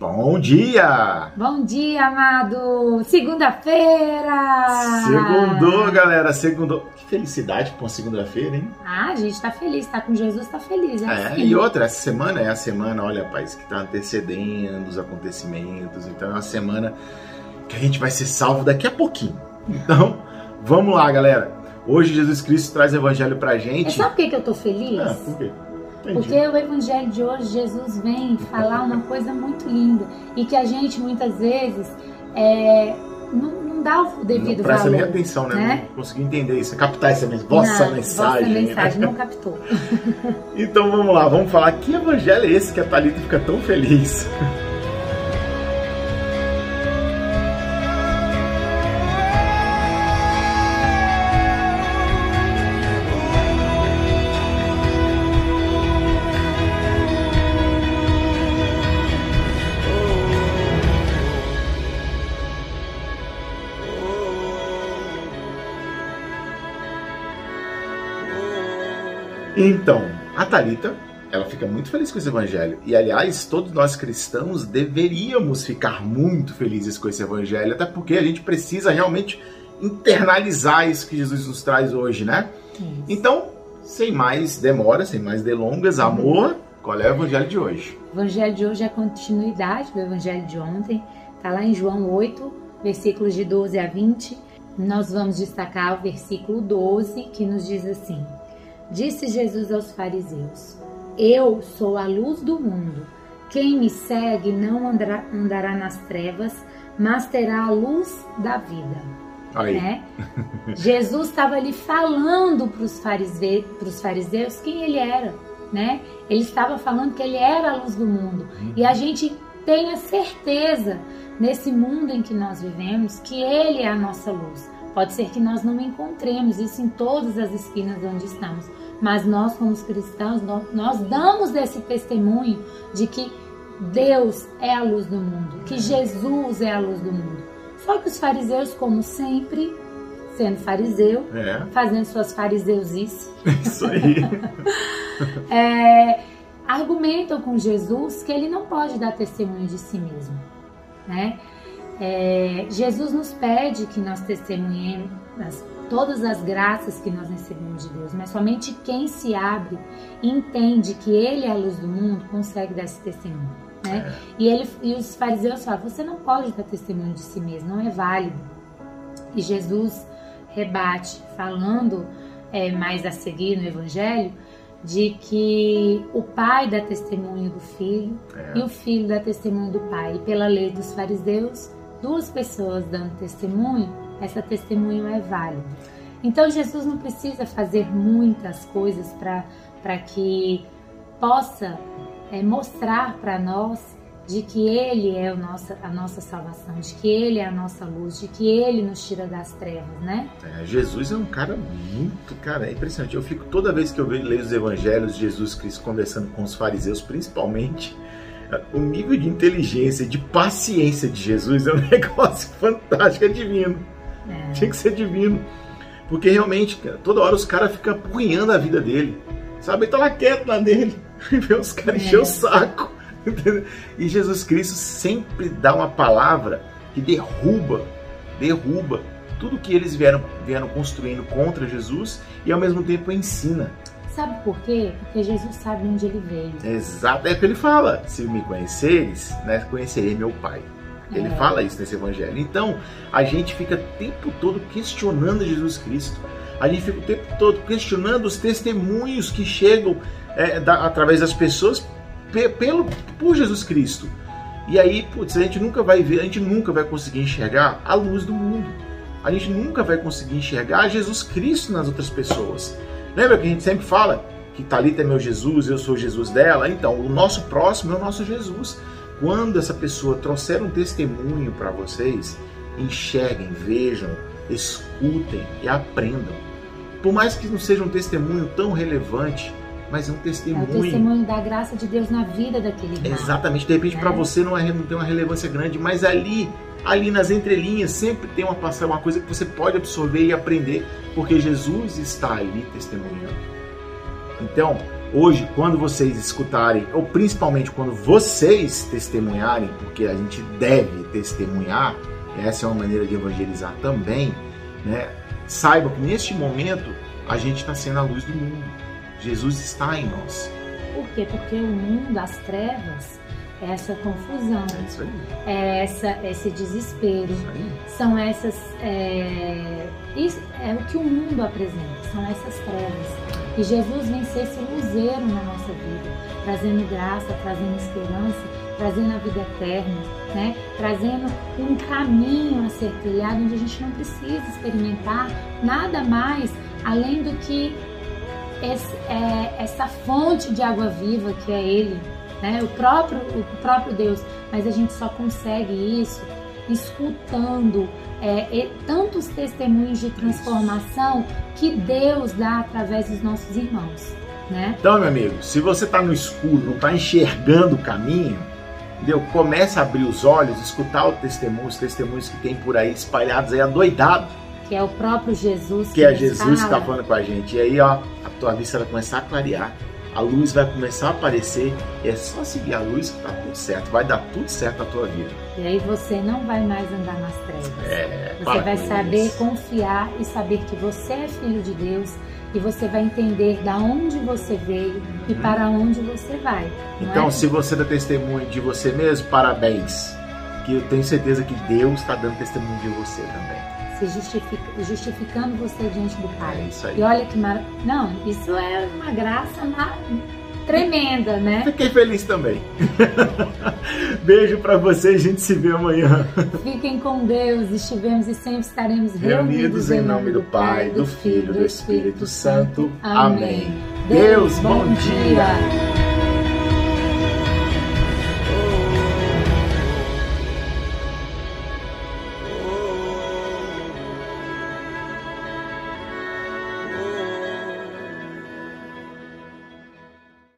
Bom dia! Bom dia, amado! Segunda-feira! Segundou, galera, segundou. Que felicidade com segunda-feira, hein? Ah, a gente tá feliz, tá com Jesus, tá feliz. É, É, assim. e outra, essa semana é a semana, olha, paz, que tá antecedendo os acontecimentos. Então é uma semana que a gente vai ser salvo daqui a pouquinho. Então, vamos lá, galera. Hoje Jesus Cristo traz o evangelho pra E gente. sabe por que, que eu tô feliz? Ah, por quê? Entendi. Porque o evangelho de hoje, Jesus vem falar uma coisa muito linda e que a gente muitas vezes é, não, não dá o devido não presta valor. nem atenção, né? né? Não consegui entender isso, captar essa mensagem. Vossa Não, mensagem. Vossa mensagem, não captou. Então vamos lá, vamos falar que evangelho é esse que a Thalita fica tão feliz. Então, a Thalita, ela fica muito feliz com esse evangelho. E aliás, todos nós cristãos deveríamos ficar muito felizes com esse evangelho, até porque a gente precisa realmente internalizar isso que Jesus nos traz hoje, né? Isso. Então, sem mais demora, sem mais delongas, amor, qual é o evangelho de hoje? O evangelho de hoje é a continuidade do evangelho de ontem. Está lá em João 8, versículos de 12 a 20. Nós vamos destacar o versículo 12, que nos diz assim: Disse Jesus aos fariseus: Eu sou a luz do mundo. Quem me segue não andará, andará nas trevas, mas terá a luz da vida. Aí, né? Jesus estava ali falando para os farise... fariseus quem ele era, né? Ele estava falando que ele era a luz do mundo. E a gente tem a certeza nesse mundo em que nós vivemos que ele é a nossa luz. Pode ser que nós não encontremos isso em todas as esquinas onde estamos, mas nós como cristãos, nós, damos esse testemunho de que Deus é a luz do mundo, que Jesus é a luz do mundo. Só que os fariseus, como sempre, sendo fariseu, é, fazendo suas fariseusices, isso aí. é, argumentam com Jesus que ele não pode dar testemunho de si mesmo, né? É, Jesus nos pede que nós testemunhemos as- todas as graças que nós recebemos de Deus, mas somente quem se abre e entende que Ele é a luz do mundo consegue dar esse testemunho, né? E, ele, e os fariseus falam: você não pode dar testemunho de si mesmo, não é válido. E Jesus rebate, falando é, mais a seguir no Evangelho, de que o pai dá testemunho do filho É. e o filho dá testemunho do pai. E pela lei dos fariseus, duas pessoas dando testemunho, essa testemunho é válido. Então Jesus não precisa fazer muitas coisas para que possa é, mostrar para nós de que Ele é nosso, a nossa salvação, de que Ele é a nossa luz, de que Ele nos tira das trevas, né? É, Jesus é um cara muito, cara, é impressionante. Eu fico toda vez que eu leio os evangelhos de Jesus Cristo conversando com os fariseus, principalmente, o nível de inteligência, de paciência de Jesus é um negócio fantástico, é divino. É. Tinha que ser divino. Porque realmente, cara, toda hora os caras ficam apurrinhando a vida dele. Sabe? Ele tá lá quieto lá dele. E vê os caras É. encher o saco. entendeu? E Jesus Cristo sempre dá uma palavra que derruba, derruba tudo que eles vieram, vieram construindo contra Jesus e ao mesmo tempo ensina. Sabe por quê? Porque Jesus sabe onde ele veio. Exato, é o que ele fala. Se me conheceres, né, conhecerei meu Pai. Ele É. fala isso nesse evangelho. Então, a gente fica o tempo todo questionando Jesus Cristo. A gente fica o tempo todo questionando os testemunhos que chegam é, da- através das pessoas pe- pelo, por Jesus Cristo. E aí, putz, a gente nunca vai ver, a gente nunca vai conseguir enxergar a luz do mundo. A gente nunca vai conseguir enxergar Jesus Cristo nas outras pessoas. Lembra que a gente sempre fala que Talita é meu Jesus, eu sou o Jesus dela? Então, o nosso próximo é o nosso Jesus. Quando essa pessoa trouxer um testemunho para vocês, enxerguem, vejam, escutem e aprendam. Por mais que não seja um testemunho tão relevante, mas é um É o testemunho. testemunho da graça de Deus na vida daquele irmão. Exatamente, de repente Né? para você não, é, não tem uma relevância grande, mas ali, ali nas entrelinhas, sempre tem uma passagem, uma coisa que você pode absorver e aprender, porque Jesus está ali testemunhando. Então, Hoje, quando vocês escutarem, ou principalmente quando vocês testemunharem, porque a gente deve testemunhar, essa é uma maneira de evangelizar também, né? Saiba que neste momento a gente está sendo a luz do mundo. Jesus está em nós. Por quê? Porque o mundo das trevas essa confusão, é, é essa, esse desespero, são essas. É, isso é o que o mundo apresenta, são essas trevas. E Jesus vem ser esse luzeiro na nossa vida, trazendo graça, trazendo esperança, trazendo a vida eterna, né? trazendo um caminho a ser trilhado onde a gente não precisa experimentar nada mais além do que esse, é, essa fonte de água viva que é Ele, né? o, próprio, o próprio Deus. Mas a gente só consegue isso escutando é, tantos testemunhos de transformação que Deus dá através dos nossos irmãos. Né? Então, meu amigo, se você está no escuro, não está enxergando o caminho, entendeu? Comece a abrir os olhos, escutar o testemunho, os testemunhos que tem por aí espalhados aí, adoidado. Que é o próprio Jesus. Que, que é Jesus fala. que está falando com a gente. E aí, ó, a tua vista vai começar a clarear a luz vai começar a aparecer. É só seguir a luz que tá tudo certo. Vai dar tudo certo na tua vida. E aí você não vai mais andar nas trevas. É, você vai saber isso. confiar e saber que você é filho de Deus e você vai entender da onde você veio uhum. e para onde você vai. Então, é? se você dá testemunho de você mesmo, parabéns. Que eu tenho certeza que Deus está dando testemunho de você também se justifica, justificando você diante do Pai. É isso aí. E olha que mar... Não, isso é uma graça na... tremenda, né? Fiquei feliz também. Beijo para vocês, a gente se vê amanhã. Fiquem com Deus, estivemos e sempre estaremos reunidos, reunidos em nome do Pai, do Filho e do Espírito Santo. Amém. Deus, bom dia.